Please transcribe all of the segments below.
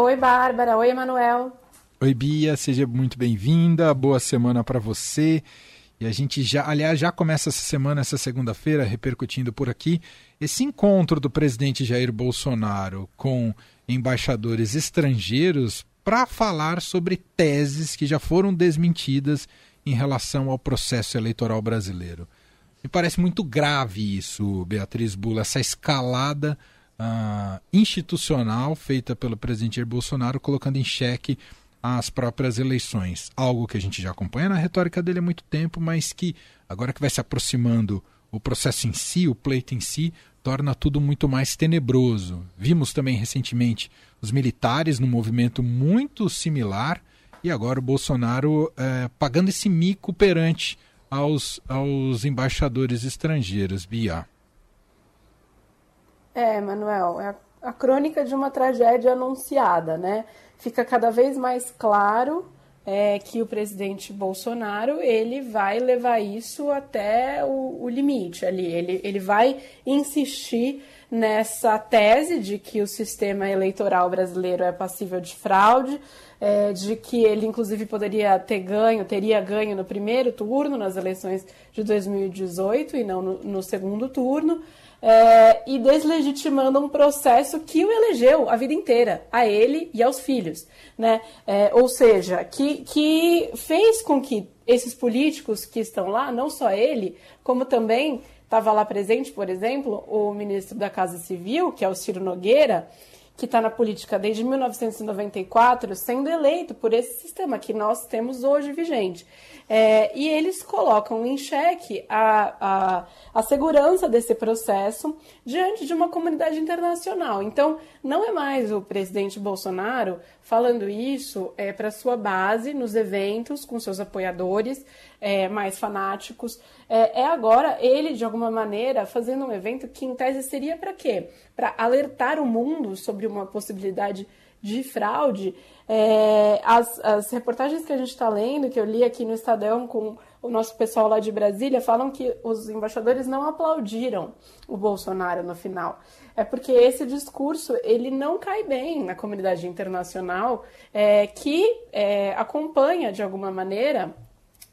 Oi, Bárbara. Oi, Emanuel. Oi, Bia. Seja muito bem-vinda. Boa semana para você. E a gente já, aliás, já começa essa semana, essa segunda-feira, repercutindo por aqui, esse encontro do presidente Jair Bolsonaro com embaixadores estrangeiros para falar sobre teses que já foram desmentidas em relação ao processo eleitoral brasileiro. Me parece muito grave isso, Beatriz Bula, essa escalada uh, institucional feita pelo presidente Jair Bolsonaro, colocando em xeque as próprias eleições. Algo que a gente já acompanha na retórica dele há muito tempo, mas que agora que vai se aproximando o processo em si, o pleito em si, torna tudo muito mais tenebroso. Vimos também recentemente os militares num movimento muito similar e agora o Bolsonaro é, pagando esse mico perante aos, aos embaixadores estrangeiros. Bia. É, Manuel, é a, crônica de uma tragédia anunciada, né? Fica cada vez mais claro é, que o presidente Bolsonaro ele vai levar isso até o, o limite ali. Ele, ele vai insistir nessa tese de que o sistema eleitoral brasileiro é passível de fraude, é, de que ele inclusive poderia ter ganho, teria ganho no primeiro turno nas eleições de 2018 e não no, no segundo turno é, e deslegitimando um processo que o elegeu a vida inteira, a ele e aos filhos. Né? É, ou seja, que, que fez com que esses políticos que estão lá, não só ele, como também estava lá presente, por exemplo, o ministro da Casa Civil, que é o Ciro Nogueira, que está na política desde 1994, sendo eleito por esse sistema que nós temos hoje vigente. É, e eles colocam em xeque a, a, a segurança desse processo diante de uma comunidade internacional. Então, não é mais o presidente Bolsonaro falando isso é, para sua base nos eventos com seus apoiadores é, mais fanáticos. É, é, agora ele, de alguma maneira, fazendo um evento que, em tese, seria para quê? Para alertar o mundo sobre uma possibilidade de fraude. É, as, as reportagens que a gente está lendo, que eu li aqui no Estadão com o nosso pessoal lá de Brasília, falam que os embaixadores não aplaudiram o Bolsonaro no final. É porque esse discurso ele não cai bem na comunidade internacional é, que é, acompanha, de alguma maneira,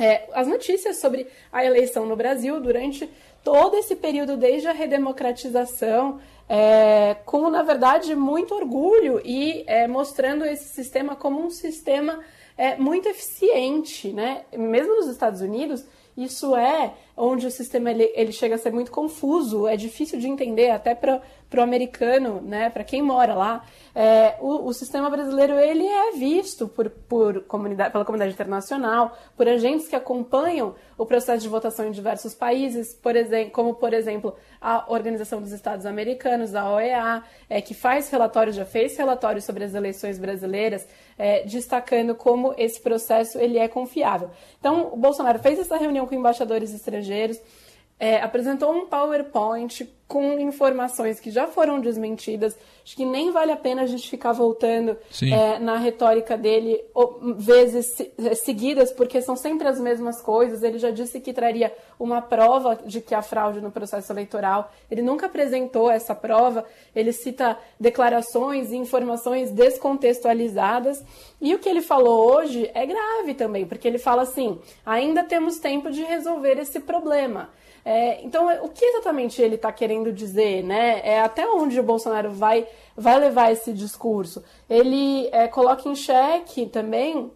é, as notícias sobre a eleição no Brasil durante todo esse período, desde a redemocratização é, com, na verdade, muito orgulho e é, mostrando esse sistema como um sistema é, muito eficiente, né? Mesmo nos Estados Unidos, isso é onde o sistema ele, ele chega a ser muito confuso, é difícil de entender até para o americano, né, para quem mora lá. É, o, o, sistema brasileiro ele é visto por, por comunidade, pela comunidade internacional, por agentes que acompanham o processo de votação em diversos países, por exemplo, como por exemplo a Organização dos Estados Americanos, a OEA, é, que faz relatórios, já fez relatórios sobre as eleições brasileiras, é, destacando como esse processo ele é confiável. Então, o Bolsonaro fez essa reunião com embaixadores estrangeiros, é, apresentou um PowerPoint com informações que já foram desmentidas. Acho que nem vale a pena a gente ficar voltando é, na retórica dele vezes é, seguidas, porque são sempre as mesmas coisas. Ele já disse que traria uma prova de que há fraude no processo eleitoral. Ele nunca apresentou essa prova. Ele cita declarações e informações descontextualizadas. E o que ele falou hoje é grave também, porque ele fala assim: ainda temos tempo de resolver esse problema. É, então, o que exatamente ele está querendo dizer, né? É até onde o Bolsonaro vai, vai levar esse discurso? Ele é, coloca em xeque também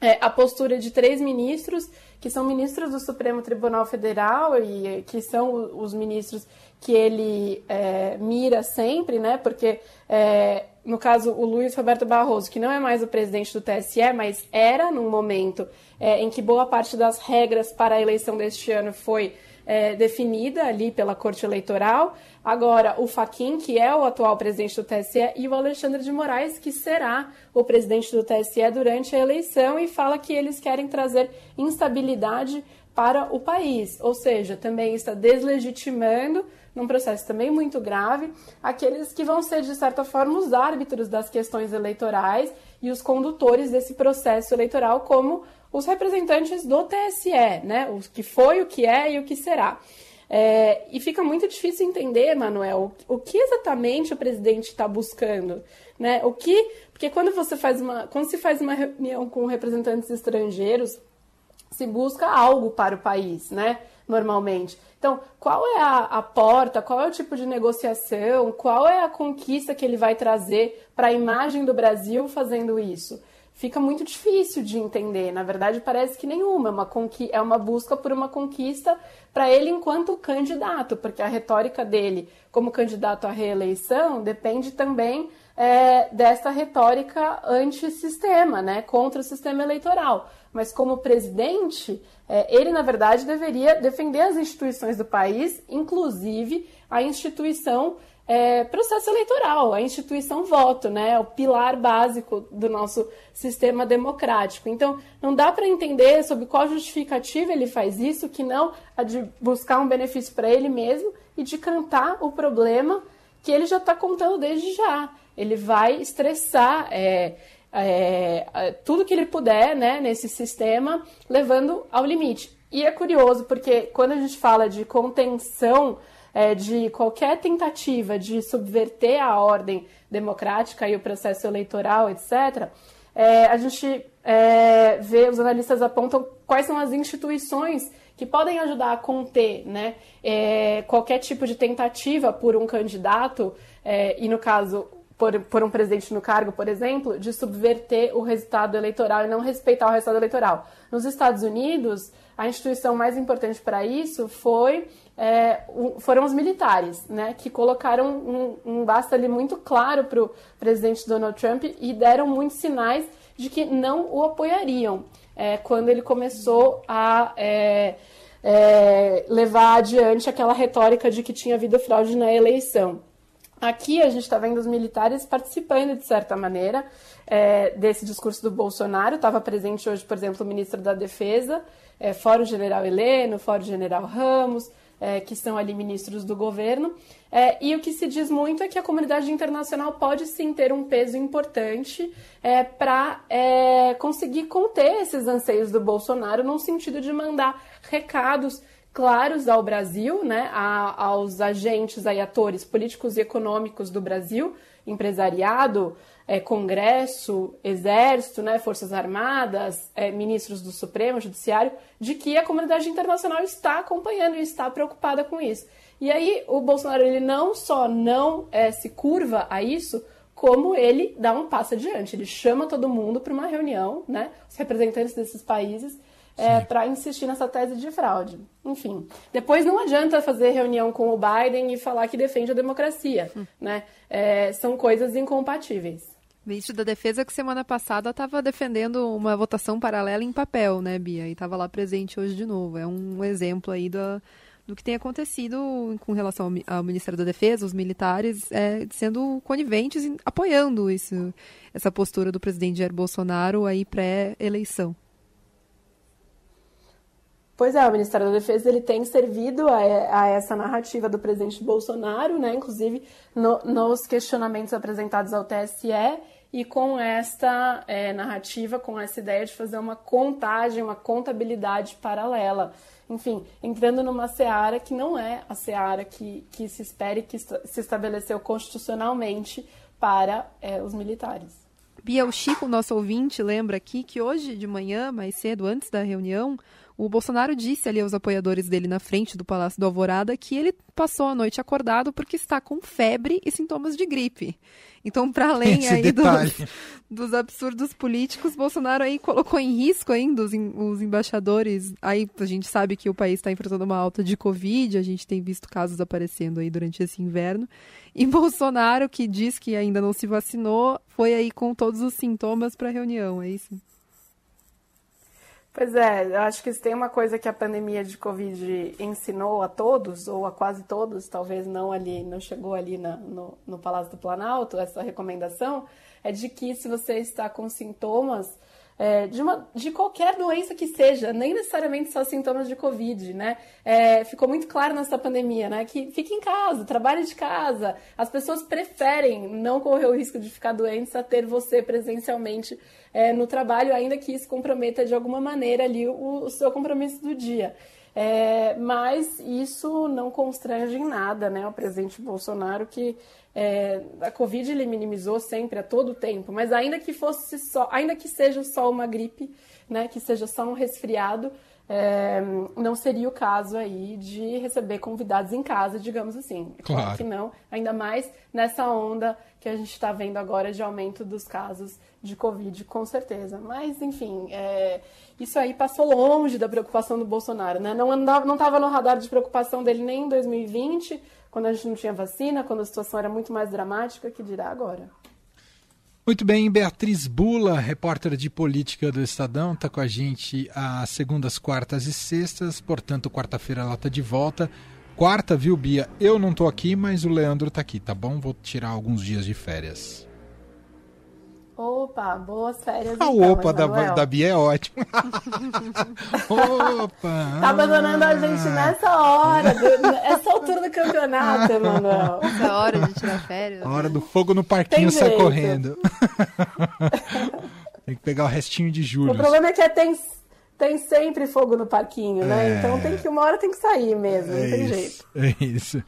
é, a postura de três ministros que são ministros do Supremo Tribunal Federal e que são os ministros que ele é, mira sempre, né? Porque é, no caso o Luiz Roberto Barroso, que não é mais o presidente do TSE, mas era num momento é, em que boa parte das regras para a eleição deste ano foi é, definida ali pela Corte Eleitoral. Agora, o Faquin, que é o atual presidente do TSE, e o Alexandre de Moraes, que será o presidente do TSE durante a eleição, e fala que eles querem trazer instabilidade para o país, ou seja, também está deslegitimando, num processo também muito grave, aqueles que vão ser, de certa forma, os árbitros das questões eleitorais e os condutores desse processo eleitoral, como os representantes do TSE, né? O que foi, o que é e o que será. É, e fica muito difícil entender, Manuel, o, o que exatamente o presidente está buscando, né? O que, porque quando você faz uma, quando se faz uma reunião com representantes estrangeiros, se busca algo para o país, né? Normalmente. Então, qual é a, a, porta, qual é o tipo de negociação, qual é a conquista que ele vai trazer para a imagem do Brasil fazendo isso? Fica muito difícil de entender. Na verdade, parece que nenhuma. É uma, é uma busca por uma conquista para ele enquanto candidato, porque a retórica dele como candidato à reeleição depende também é, dessa retórica antissistema, né, contra o sistema eleitoral. Mas como presidente, é, ele, na verdade, deveria defender as instituições do país, inclusive a instituição é, processo eleitoral, a instituição voto, né, o pilar básico do nosso sistema democrático. Então, não dá para entender sobre qual justificativa ele faz isso, que não a de buscar um benefício para ele mesmo e de cantar o problema que ele já está contando desde já. Ele vai estressar é, é, tudo que ele puder né, nesse sistema, levando ao limite. E é curioso, porque quando a gente fala de contenção é, de qualquer tentativa de subverter a ordem democrática e o processo eleitoral, etc., é, a gente é, vê, os analistas apontam quais são as instituições que podem ajudar a conter né, é, qualquer tipo de tentativa por um candidato, é, e no caso, por, por, um presidente no cargo, por exemplo, de subverter o resultado eleitoral e não respeitar o resultado eleitoral. Nos Estados Unidos, a instituição mais importante para isso foi é, foram os militares, né, que colocaram um, um basta ali muito claro para o presidente Donald Trump e deram muitos sinais de que não o apoiariam é, quando ele começou a é, é levar adiante aquela retórica de que tinha havido fraude na eleição. Aqui a gente está vendo os militares participando, de certa maneira, é, desse discurso do Bolsonaro. Estava presente hoje, por exemplo, o ministro da Defesa, é, fora o general Heleno, fora o general Ramos, é, que são ali ministros do governo. É, e o que se diz muito é que a comunidade internacional pode sim ter um peso importante é, para é, conseguir conter esses anseios do Bolsonaro, no sentido de mandar recados claros ao Brasil, né, a, aos agentes, aí, atores políticos e econômicos do Brasil, empresariado, é, Congresso, Exército, né, Forças Armadas, é, ministros do Supremo, Judiciário, de que a comunidade internacional está acompanhando e está preocupada com isso. E aí o Bolsonaro ele não só não é, se curva a isso, como ele dá um passo adiante. Ele chama todo mundo para uma reunião, né, os representantes desses países, é, para insistir nessa tese de fraude. Enfim, depois não adianta fazer reunião com o Biden e falar que defende a democracia, hum. né? É, são coisas incompatíveis. Ministro da Defesa que semana passada estava defendendo uma votação paralela em papel, né, Bia? E estava lá presente hoje de novo. É um exemplo aí do, do que tem acontecido com relação ao, ao Ministério da Defesa, os militares é, sendo coniventes, e apoiando isso, essa postura do presidente Jair Bolsonaro aí pré-eleição. Pois é, o Ministério da Defesa ele tem servido a, a essa narrativa do presidente Bolsonaro, né? inclusive no, nos questionamentos apresentados ao TSE, e com esta é, narrativa, com essa ideia de fazer uma contagem, uma contabilidade paralela. Enfim, entrando numa seara que não é a seara que, que se espere que se estabeleceu constitucionalmente para é, os militares. Bia, o Chico, nosso ouvinte, lembra aqui que hoje de manhã, mais cedo, antes da reunião, o Bolsonaro disse ali aos apoiadores dele na frente do Palácio do Alvorada que ele passou a noite acordado porque está com febre e sintomas de gripe. Então, para além aí dos, dos, absurdos políticos, Bolsonaro aí colocou em risco ainda os, os embaixadores. Aí a gente sabe que o país está enfrentando uma alta de Covid, a gente tem visto casos aparecendo aí durante esse inverno. E Bolsonaro, que diz que ainda não se vacinou, foi aí com todos os sintomas para a reunião, é isso? Pois é, eu acho que se tem uma coisa que a pandemia de Covid ensinou a todos, ou a quase todos, talvez não ali, não chegou ali na, no, no Palácio do Planalto, essa recomendação, é de que se você está com sintomas é, de, uma, de qualquer doença que seja, nem necessariamente só sintomas de Covid, né? É, ficou muito claro nessa pandemia, né? Que fique em casa, trabalhe de casa. As pessoas preferem não correr o risco de ficar doentes a ter você presencialmente é, no trabalho, ainda que isso comprometa de alguma maneira ali o, o seu compromisso do dia. É, mas isso não constrange em nada né, o presidente Bolsonaro, que é, a Covid ele minimizou sempre, a todo tempo, mas ainda que fosse só, ainda que seja só uma gripe, né, que seja só um resfriado, é, não seria o caso aí de receber convidados em casa, digamos assim. É claro. claro que não, ainda mais nessa onda que a gente está vendo agora de aumento dos casos de Covid, com certeza. Mas, enfim, é, isso aí passou longe da preocupação do Bolsonaro, né? Não estava não no radar de preocupação dele nem em 2020, quando a gente não tinha vacina, quando a situação era muito mais dramática, que dirá agora. Muito bem, Beatriz Bula, repórter de política do Estadão, está com a gente às segundas, quartas e sextas, portanto, quarta-feira ela está de volta. Quarta, viu, Bia? Eu não estou aqui, mas o Leandro está aqui, tá bom? Vou tirar alguns dias de férias. Opa, boas férias. Ah, então, opa da, da Bia é ótimo. opa! Tá abandonando a gente nessa hora, essa altura do campeonato, Emanuel. Essa hora de tirar férias. A hora do fogo no parquinho sai correndo. tem que pegar o restinho de julho. O problema é que é, tem, tem sempre fogo no parquinho, né? É... Então tem que uma hora tem que sair mesmo, é não tem isso, jeito. É isso.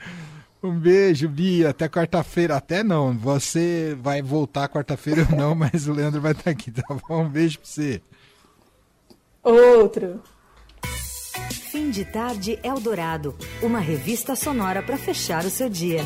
Um beijo, Bia. Até quarta-feira. Até não. Você vai voltar quarta-feira ou não, mas o Leandro vai estar aqui, tá bom? Um beijo pra você. Outro. Fim de tarde Eldorado. Uma revista sonora para fechar o seu dia.